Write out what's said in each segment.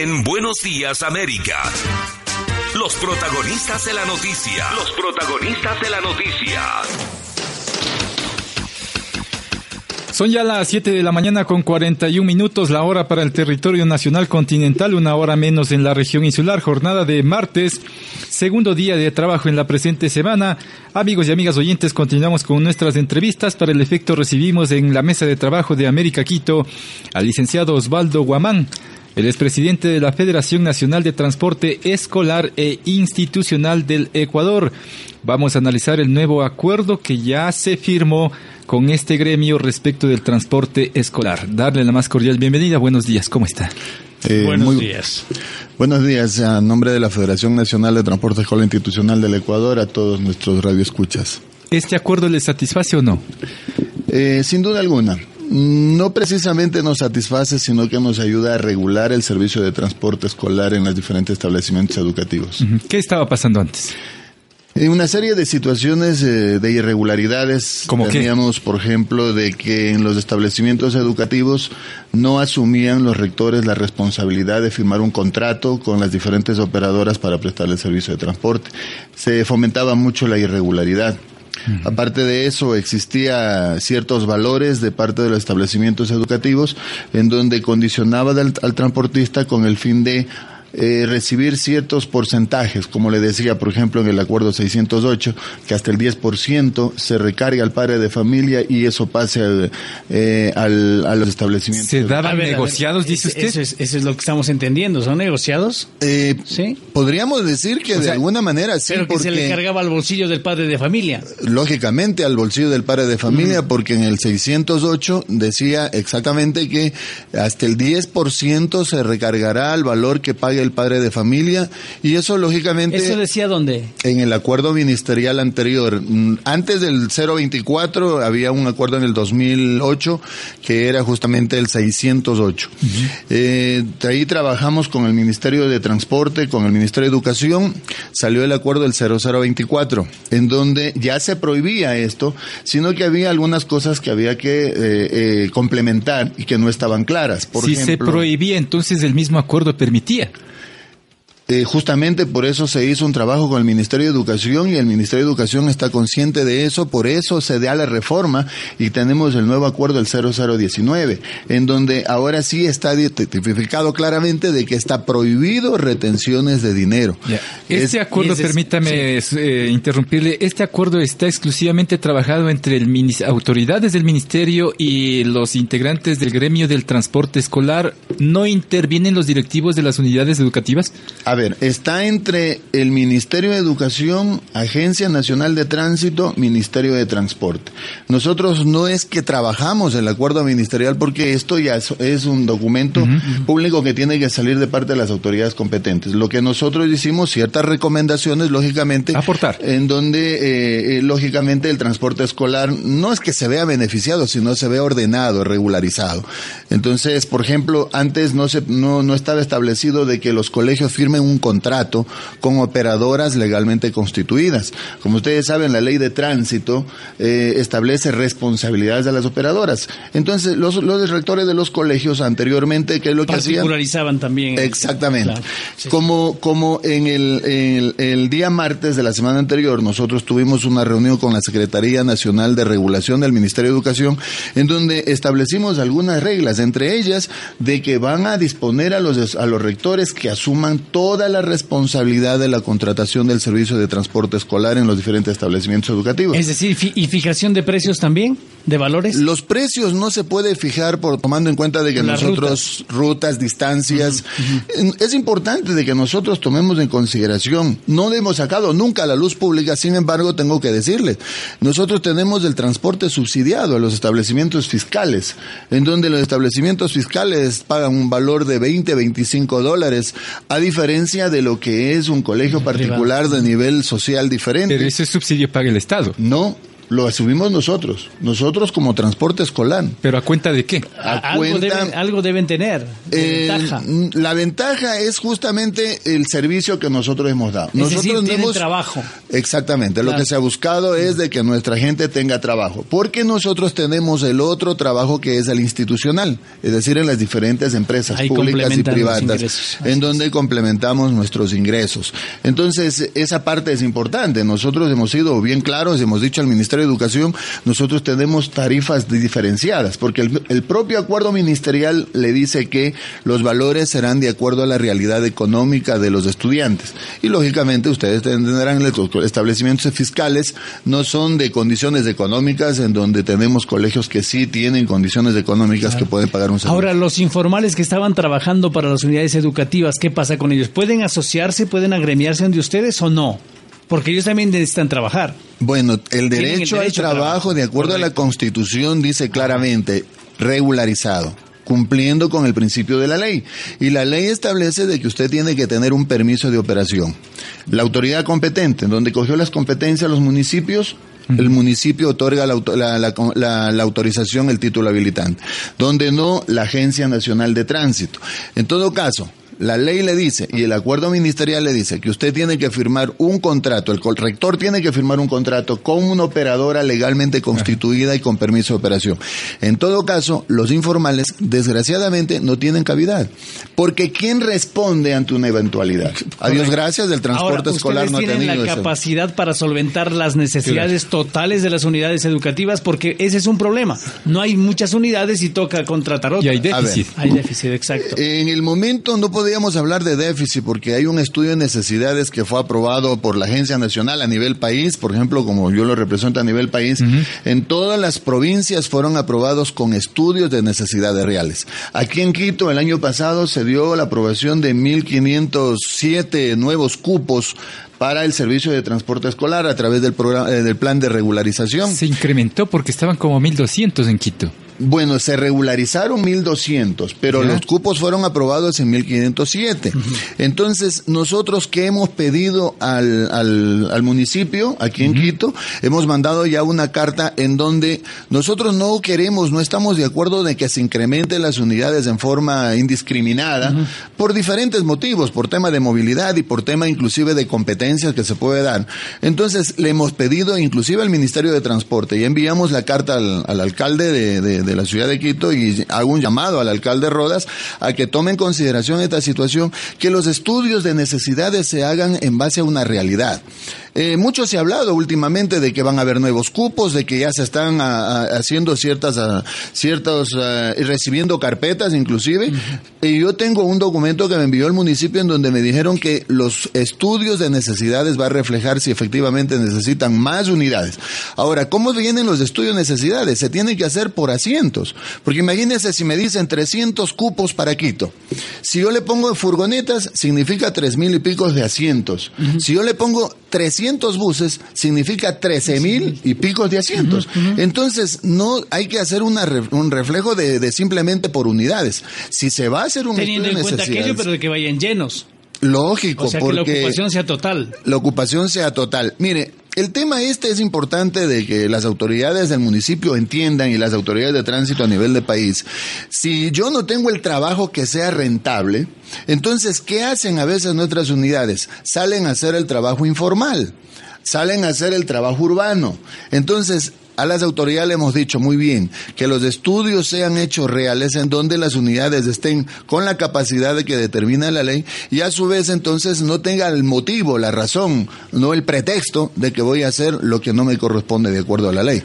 En Buenos Días América. Los protagonistas de la noticia. Los protagonistas de la noticia. Son ya las 7 de la mañana con 41 minutos, la hora para el territorio nacional continental, una hora menos en la región insular, jornada de martes, segundo día de trabajo en la presente semana. Amigos y amigas oyentes, continuamos con nuestras entrevistas. Para el efecto recibimos en la mesa de trabajo de América Quito al licenciado Osvaldo Guamán. El expresidente de la Federación Nacional de Transporte Escolar e Institucional del Ecuador. Vamos a analizar el nuevo acuerdo que ya se firmó con este gremio respecto del transporte escolar. Darle la más cordial bienvenida. Buenos días, ¿cómo está? Eh, buenos días. Buenos días, a nombre de la Federación Nacional de Transporte Escolar Institucional del Ecuador, a todos nuestros radioescuchas. ¿Este acuerdo le satisface o no? Eh, sin duda alguna. No precisamente nos satisface, sino que nos ayuda a regular el servicio de transporte escolar en los diferentes establecimientos educativos. ¿Qué estaba pasando antes? En una serie de situaciones eh, de irregularidades, ¿Cómo qué? teníamos, por ejemplo, de que en los establecimientos educativos no asumían los rectores la responsabilidad de firmar un contrato con las diferentes operadoras para prestarle el servicio de transporte. Se fomentaba mucho la irregularidad. Aparte de eso, existía ciertos valores de parte de los establecimientos educativos en donde condicionaba al, al transportista con el fin de eh, recibir ciertos porcentajes, como le decía, por ejemplo, en el acuerdo 608, que hasta el 10% se recarga al padre de familia y eso pase al, eh, al, a los establecimientos. ¿Se daban negociados, dice usted? Eso es, eso es lo que estamos entendiendo, ¿son negociados? Eh, Sí. Podríamos decir que O de sea, alguna manera sí, Pero que porque se le cargaba al bolsillo del padre de familia. lógicamente al bolsillo del padre de familia, porque en el 608 decía exactamente que hasta el 10% se recargará al valor que pague el padre de familia y eso lógicamente ¿Eso decía dónde? en el acuerdo ministerial anterior. Mm, Antes del 024 había un acuerdo en el 2008 que era justamente el 608. Eh, de ahí trabajamos con el Ministerio de Transporte, con el Ministerio de Educación, salió el acuerdo del 0024, en donde ya se prohibía esto, sino que había algunas cosas que había que eh, eh, complementar y que no estaban claras. Por si se prohibía, entonces el mismo acuerdo permitía. Eh, justamente por eso se hizo un trabajo con el Ministerio de Educación y el Ministerio de Educación está consciente de eso, por eso se da la reforma y tenemos el nuevo acuerdo del 0019, en donde ahora sí está tipificado claramente de que está prohibido retenciones de dinero. Este Es- acuerdo, es- permítame eh, interrumpirle, este acuerdo está exclusivamente trabajado entre el autoridades del ministerio y los integrantes del gremio del transporte escolar. ¿No intervienen los directivos de las unidades educativas? A ver, está entre el Ministerio de Educación, Agencia Nacional de Tránsito, Ministerio de Transporte. Nosotros no es que trabajamos el acuerdo ministerial porque esto ya es, es un documento público que tiene que salir de parte de las autoridades competentes. Lo que nosotros hicimos, ciertas recomendaciones, lógicamente, Aportar. en donde, eh, eh, lógicamente, el transporte escolar no es que se vea beneficiado, sino se ve ordenado, regularizado. Entonces, por ejemplo, antes no, se, no, no estaba establecido de que los colegios firmen un contrato con operadoras legalmente constituidas. Como ustedes saben, la ley de tránsito eh, establece responsabilidades de las operadoras. Entonces, los, los rectores de los colegios anteriormente, ¿qué es lo que hacían? También. Exactamente. Claro, sí. Como, como en el, el, el día martes de la semana anterior, nosotros tuvimos una reunión con la Secretaría Nacional de Regulación del Ministerio de Educación, en donde establecimos algunas reglas, entre ellas de que van a disponer a los, a los rectores que asuman toda la responsabilidad de la contratación del servicio de transporte escolar en los diferentes establecimientos educativos. Es decir, ¿y fijación de precios también? De valores? Los precios no se puede fijar por tomando en cuenta de que Las nosotros rutas, distancias, es importante de que nosotros tomemos en consideración. No le hemos sacado nunca a la luz pública, sin embargo, tengo que decirle, nosotros tenemos el transporte subsidiado a los establecimientos fiscales, en donde los establecimientos fiscales pagan un valor de 20, 25 dólares, a diferencia de lo que es un colegio particular de nivel social diferente. Pero ese subsidio paga el Estado. No, lo asumimos nosotros, nosotros como transporte escolar. ¿Pero a cuenta de qué? A algo, cuenta- deben, algo deben tener. de Eh, ventaja. La ventaja es justamente el servicio que nosotros hemos dado. Es decir, nosotros tienen hemos- trabajo. Exactamente, lo que se ha buscado es de que nuestra gente tenga trabajo, porque nosotros tenemos el otro trabajo que es el institucional, es decir, en las diferentes empresas Ahí públicas y privadas, en donde complementamos nuestros ingresos. Entonces, esa parte es importante. Nosotros hemos sido bien claros, hemos dicho al Ministerio de Educación, nosotros tenemos tarifas diferenciadas, porque el, el propio acuerdo ministerial le dice que los valores serán de acuerdo a la realidad económica de los estudiantes. Y lógicamente ustedes entenderán, los establecimientos fiscales no son de condiciones económicas en donde tenemos colegios que sí tienen condiciones económicas que pueden pagar un servicio. Ahora, los informales que estaban trabajando para las unidades educativas, ¿qué pasa con ellos? ¿Pueden asociarse, pueden agremiarse de ustedes o no? Porque ellos también necesitan trabajar. Bueno, el derecho, al trabajo, de acuerdo a la. Constitución, dice claramente regularizado cumpliendo con el principio de la ley. Y la ley establece de que usted tiene que tener un permiso de operación. La autoridad competente, donde cogió las competencias los municipios, el municipio otorga la, auto- la- la- la- la autorización, el título habilitante. Donde no, la Agencia Nacional de Tránsito. En todo caso, la ley le dice y el acuerdo ministerial le dice que usted tiene que firmar un contrato, el rector tiene que firmar un contrato con una operadora legalmente constituida y con permiso de operación. En todo caso, los informales desgraciadamente no tienen cavidad, porque ¿quién responde ante una eventualidad? A Dios gracias, el transporte Ahora, escolar no ha tienen tenido la eso. capacidad para solventar las necesidades totales de las unidades educativas porque ese es un problema. No hay muchas unidades y toca contratar otras. Y hay ver. déficit. Hay déficit, exacto. En el momento no podíamos hablar de déficit porque hay un estudio de necesidades que fue aprobado por la Agencia Nacional a nivel país, por ejemplo, como yo lo represento a nivel país, en todas las provincias fueron aprobados con estudios de necesidades reales. Aquí en Quito el año pasado se dio la aprobación de 1.507 nuevos cupos para el servicio de transporte escolar a través del programa eh, del plan de regularización. Se incrementó porque estaban como 1.200 en Quito. Bueno, se regularizaron 1.200, pero Ya. los cupos fueron aprobados en 1.507. Entonces, nosotros que hemos pedido al, al, al municipio, aquí en Quito, hemos mandado ya una carta en donde nosotros no queremos, no estamos de acuerdo de que se incrementen las unidades en forma indiscriminada por diferentes motivos, por tema de movilidad y por tema inclusive de competencias que se puede dar. Entonces, le hemos pedido inclusive al Ministerio de Transporte y enviamos la carta al, al alcalde de, de- de la ciudad de Quito y hago un llamado al alcalde Rodas a que tome en consideración esta situación, que los estudios de necesidades se hagan en base a una realidad. Eh, mucho se ha hablado últimamente de que van a haber nuevos cupos, de que ya se están a- a- haciendo ciertas, a- ciertos, ah, y recibiendo carpetas inclusive. Y yo tengo un documento que me envió el municipio en donde me dijeron que los estudios de necesidades va a reflejar si efectivamente necesitan más unidades. Ahora, ¿cómo vienen los estudios de necesidades? Se tienen que hacer por asientos. Porque imagínense si me dicen 300 cupos para Quito. Si yo le pongo furgonetas, significa tres mil y pico de asientos. Si yo le pongo 300 buses, significa 13 mil y picos de asientos. Entonces, no hay que hacer una un reflejo de, de simplemente por unidades. Si se va a hacer un Teniendo estudio en cuenta aquello, pero de que vayan llenos. lógico, O sea, que la porque ocupación sea total. la ocupación sea total. Mire, el tema este es importante de que las autoridades del municipio entiendan y las autoridades de tránsito a nivel de país. Si yo no tengo el trabajo que sea rentable, entonces, ¿qué hacen a veces nuestras unidades? Salen a hacer el trabajo informal, salen a hacer el trabajo urbano. Entonces, a las autoridades le hemos dicho muy bien que los estudios sean hechos reales en donde las unidades estén con la capacidad de que determina la ley y a su vez entonces no tenga el motivo, la razón, no el pretexto de que voy a hacer lo que no me corresponde de acuerdo a la ley.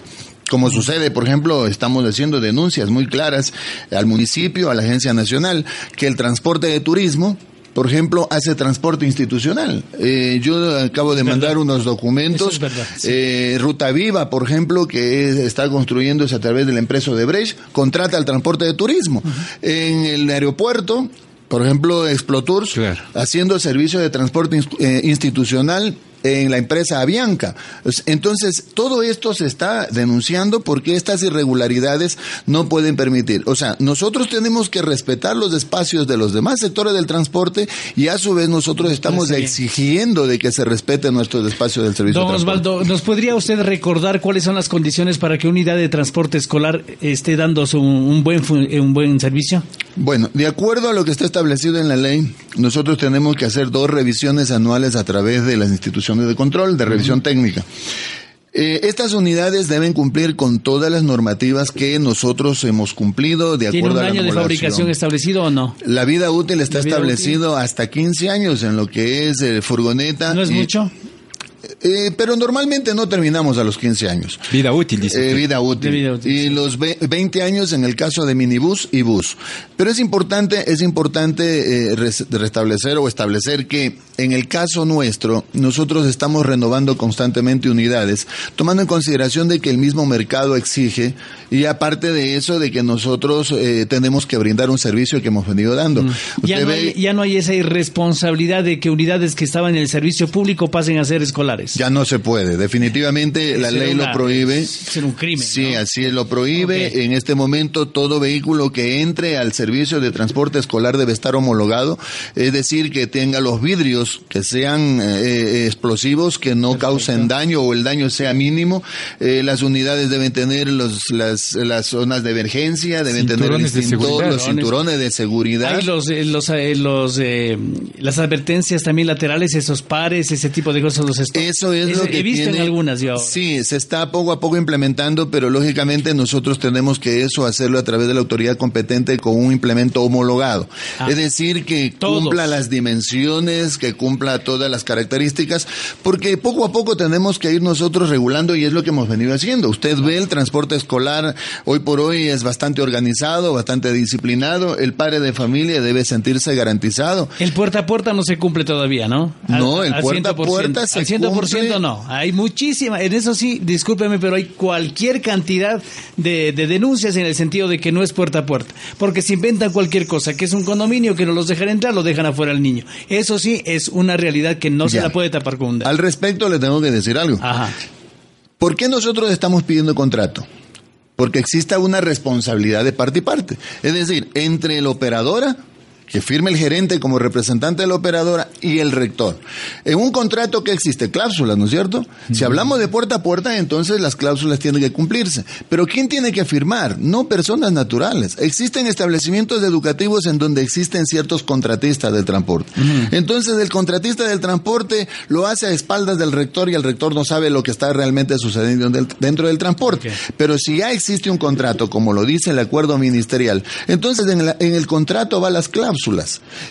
Como sucede, por ejemplo, estamos haciendo denuncias muy claras al municipio, a la Agencia Nacional, que el transporte de turismo por ejemplo, hace transporte institucional. Eh, yo acabo de mandar unos documentos. Es verdad, sí. Eh, Ruta Viva, por ejemplo, que es- está construyéndose a través de la empresa de Brecht, contrata el transporte de turismo. En el aeropuerto, por ejemplo, Explotours, Claro. haciendo servicio de transporte eh, institucional en la empresa Avianca. Es- Entonces, todo esto se está denunciando porque estas irregularidades no pueden permitir. O sea, nosotros tenemos que respetar los espacios de los demás sectores del transporte y a su vez nosotros estamos exigiendo de que se respeten nuestros espacios del servicio Don de transporte. Osvaldo, ¿nos podría usted recordar cuáles son las condiciones para que una unidad de transporte escolar esté dando su- un, buen, un buen servicio? Bueno, de acuerdo a lo que está establecido en la ley, nosotros tenemos que hacer dos revisiones anuales a través de las instituciones de control, de revisión técnica. Eh, estas unidades deben cumplir con todas las normativas que nosotros hemos cumplido de ¿Tiene acuerdo un a la año de homologación. fabricación establecido o no? La vida útil está La establecido hasta 15 años en lo que es eh, furgoneta. ¿No es y- mucho? Eh, pero normalmente no terminamos a los 15 años. Vida útil, dice. Eh, vida útil. De vida útil, y sí. los ve- 20 años en el caso de minibús y bus. Pero es importante, es importante eh, res- restablecer o establecer que en el caso nuestro, nosotros estamos renovando constantemente unidades, tomando en consideración de que el mismo mercado exige y aparte de eso, de que nosotros eh, tenemos que brindar un servicio que hemos venido dando. Mm. Ya no, hay, ya no hay esa irresponsabilidad de que unidades que estaban en el servicio público pasen a ser escolares. Ya no se puede. Definitivamente la ley una- lo prohíbe. será un crimen, Sí, ¿no? así es, lo prohíbe. En este momento todo vehículo que entre al servicio de transporte escolar debe estar homologado. Es decir, que tenga los vidrios que sean eh, explosivos, que no causen daño o el daño sea mínimo. Eh, las unidades deben tener los, las, las zonas de emergencia, deben tener de los cinturones de seguridad. Hay los, eh, los, eh, los, eh, las advertencias también laterales, esos pares, ese tipo de cosas. Los. Eso es lo que He visto tiene- en algunas yo. Sí, se está poco a poco implementando, pero lógicamente nosotros tenemos que eso hacerlo a través de la autoridad competente con un implemento homologado. Ah. es decir, que Todos. cumpla las dimensiones, que cumpla todas las características, porque poco a poco tenemos que ir nosotros regulando y es lo que hemos venido haciendo. Usted ve el transporte escolar hoy por hoy es bastante organizado, bastante disciplinado. El padre de familia debe sentirse garantizado. El puerta a puerta no se cumple todavía, ¿no? No, el puerta a 100%. puerta se 100% cumple. no. Hay muchísima. En eso sí, discúlpeme, pero hay cualquier cantidad de, de denuncias en el sentido de que no es puerta a puerta. Porque se inventan cualquier cosa, que es un condominio, que no los dejan entrar, lo dejan afuera al niño. Eso sí es una realidad que no se la puede tapar con un dedo. Al respecto le tengo que decir algo. Ajá. ¿Por qué nosotros estamos pidiendo contrato? Porque exista una responsabilidad de parte y parte. Es decir, entre la operadora, que firme el gerente como representante de la operadora, y el rector. En un contrato que existe cláusulas, ¿no es cierto? Si hablamos de puerta a puerta, entonces las cláusulas tienen que cumplirse. Pero ¿quién tiene que firmar? No personas naturales. Existen establecimientos educativos en donde existen ciertos contratistas del transporte. Entonces el contratista del transporte lo hace a espaldas del rector y el rector no sabe lo que está realmente sucediendo dentro del transporte. Pero si ya existe un contrato, como lo dice el acuerdo ministerial, entonces en, la- en el contrato va las cláusulas.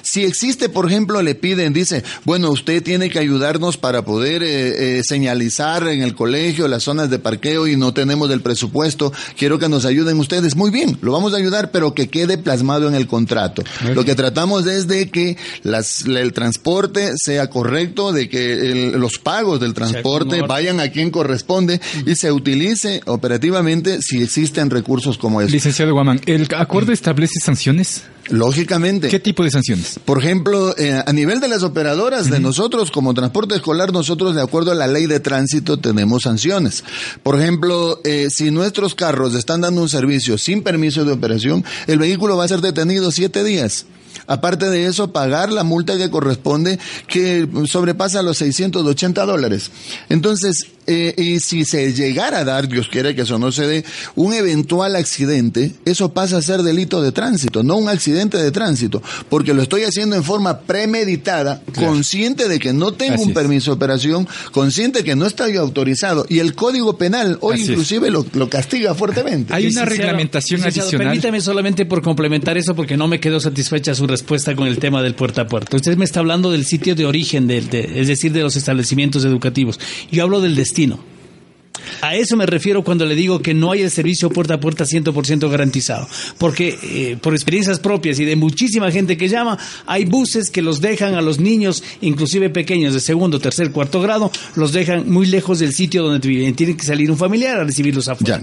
Si existe, por ejemplo, le piden, dice, bueno, usted tiene que ayudarnos para poder eh, eh, señalizar en el colegio las zonas de parqueo y no tenemos el presupuesto, quiero que nos ayuden ustedes. Muy bien, lo vamos a ayudar, pero que quede plasmado en el contrato. Lo que tratamos es de que las, la- el transporte sea correcto, de que el- los pagos del transporte vayan a quien corresponde y se utilice operativamente si existen recursos como estos. Licenciado Guamán, ¿el acuerdo establece sanciones? Lógicamente. ¿Qué tipo de sanciones? Por ejemplo, eh, a nivel de las operadoras, de nosotros como transporte escolar, nosotros de acuerdo a la ley de tránsito tenemos sanciones. Por ejemplo, eh, si nuestros carros están dando un servicio sin permiso de operación, el vehículo va a ser detenido siete días. Aparte de eso, pagar la multa que corresponde, que sobrepasa los 680 dólares. Entonces, eh, y si se llegara a dar, Dios quiere que eso no se dé, un eventual accidente, eso pasa a ser delito de tránsito, no un accidente de tránsito, porque lo estoy haciendo en forma premeditada, consciente de que no tengo Así un es. permiso de operación, consciente que no estoy autorizado, y el Código Penal hoy Así inclusive lo, lo castiga fuertemente. Hay una Licenciado- reglamentación licenciado, adicional. Permítame solamente por complementar eso porque no me quedó satisfecha su respuesta con el tema del puerta a puerta. Usted me está hablando del sitio de origen, del- de- es decir, de los establecimientos educativos. Yo hablo del destino. A eso me refiero cuando le digo que no hay el servicio puerta a puerta 100% garantizado. Porque eh, por experiencias propias y de muchísima gente que llama, hay buses que los dejan a los niños, inclusive pequeños de segundo, tercer, cuarto grado, los dejan muy lejos del sitio donde viven. Tiene que salir un familiar a recibirlos afuera.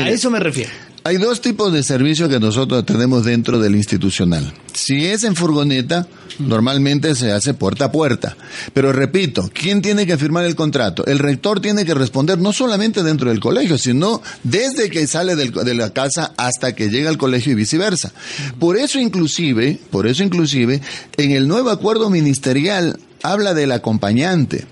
a eso me refiero. Hay dos tipos de servicios que nosotros tenemos dentro del institucional. Si es en furgoneta, normalmente se hace puerta a puerta. Pero repito, ¿quién tiene que firmar el contrato? El rector tiene que responder no solamente dentro del colegio, sino desde que sale de la casa hasta que llega al colegio y viceversa. Por eso inclusive, por eso inclusive, en el nuevo acuerdo ministerial habla del acompañante.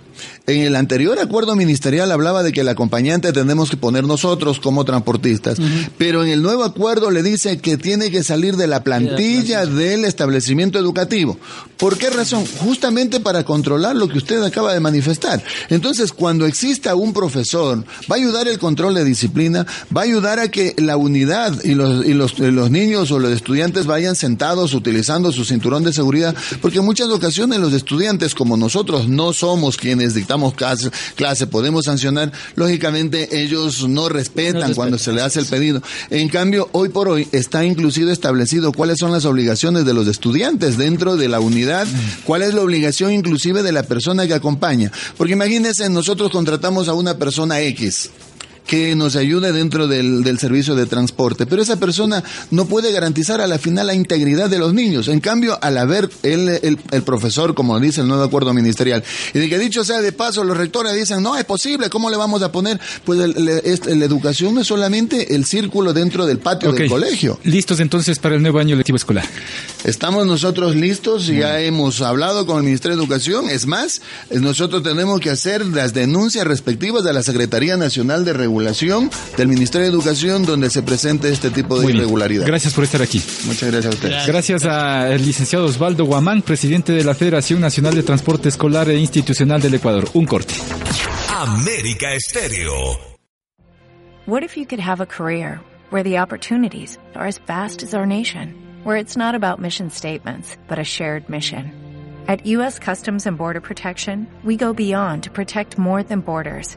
En el anterior acuerdo ministerial hablaba de que el acompañante tenemos que poner nosotros como transportistas, pero en el nuevo acuerdo le dice que tiene que salir de la plantilla del establecimiento educativo. ¿Por qué razón? Justamente para controlar lo que usted acaba de manifestar. Entonces, cuando exista un profesor, va a ayudar el control de disciplina, va a ayudar a que la unidad y los, y los, los niños o los estudiantes vayan sentados utilizando su cinturón de seguridad, porque en muchas ocasiones los estudiantes, como nosotros no somos quienes dictamos clase, clase podemos sancionar, lógicamente ellos no respetan cuando se le hace el pedido. En cambio, hoy por hoy está inclusive establecido cuáles son las obligaciones de los estudiantes dentro de la unidad, mm. cuál es la obligación inclusive de la persona que acompaña. Porque imagínense, nosotros contratamos a una persona X que nos ayude dentro del, del, servicio de transporte. Pero esa persona no puede garantizar a la final la integridad de los niños. En cambio, al haber el, el, el profesor, como dice el nuevo acuerdo ministerial, y de que dicho sea de paso, los rectores dicen, no, es posible, ¿cómo le vamos a poner? Pues la educación no es solamente el círculo dentro del patio del colegio. Listos entonces para el nuevo año lectivo escolar. Estamos nosotros listos, ya hemos hablado con el Ministerio de Educación. Es más, nosotros tenemos que hacer las denuncias respectivas de la Secretaría Nacional de Regulación del Ministerio de Educación donde se presente este tipo de irregularidad. Gracias por estar aquí. Muchas gracias a usted. Gracias, al licenciado Osvaldo Guamán, presidente de la Federación Nacional de Transporte Escolar e Institucional del Ecuador. Un corte. América Estéreo. What if you could have a career where the opportunities are as vast as our nation, where it's not about mission statements, but a shared mission? At U.S. Customs and Border Protection, we go beyond to protect more than borders.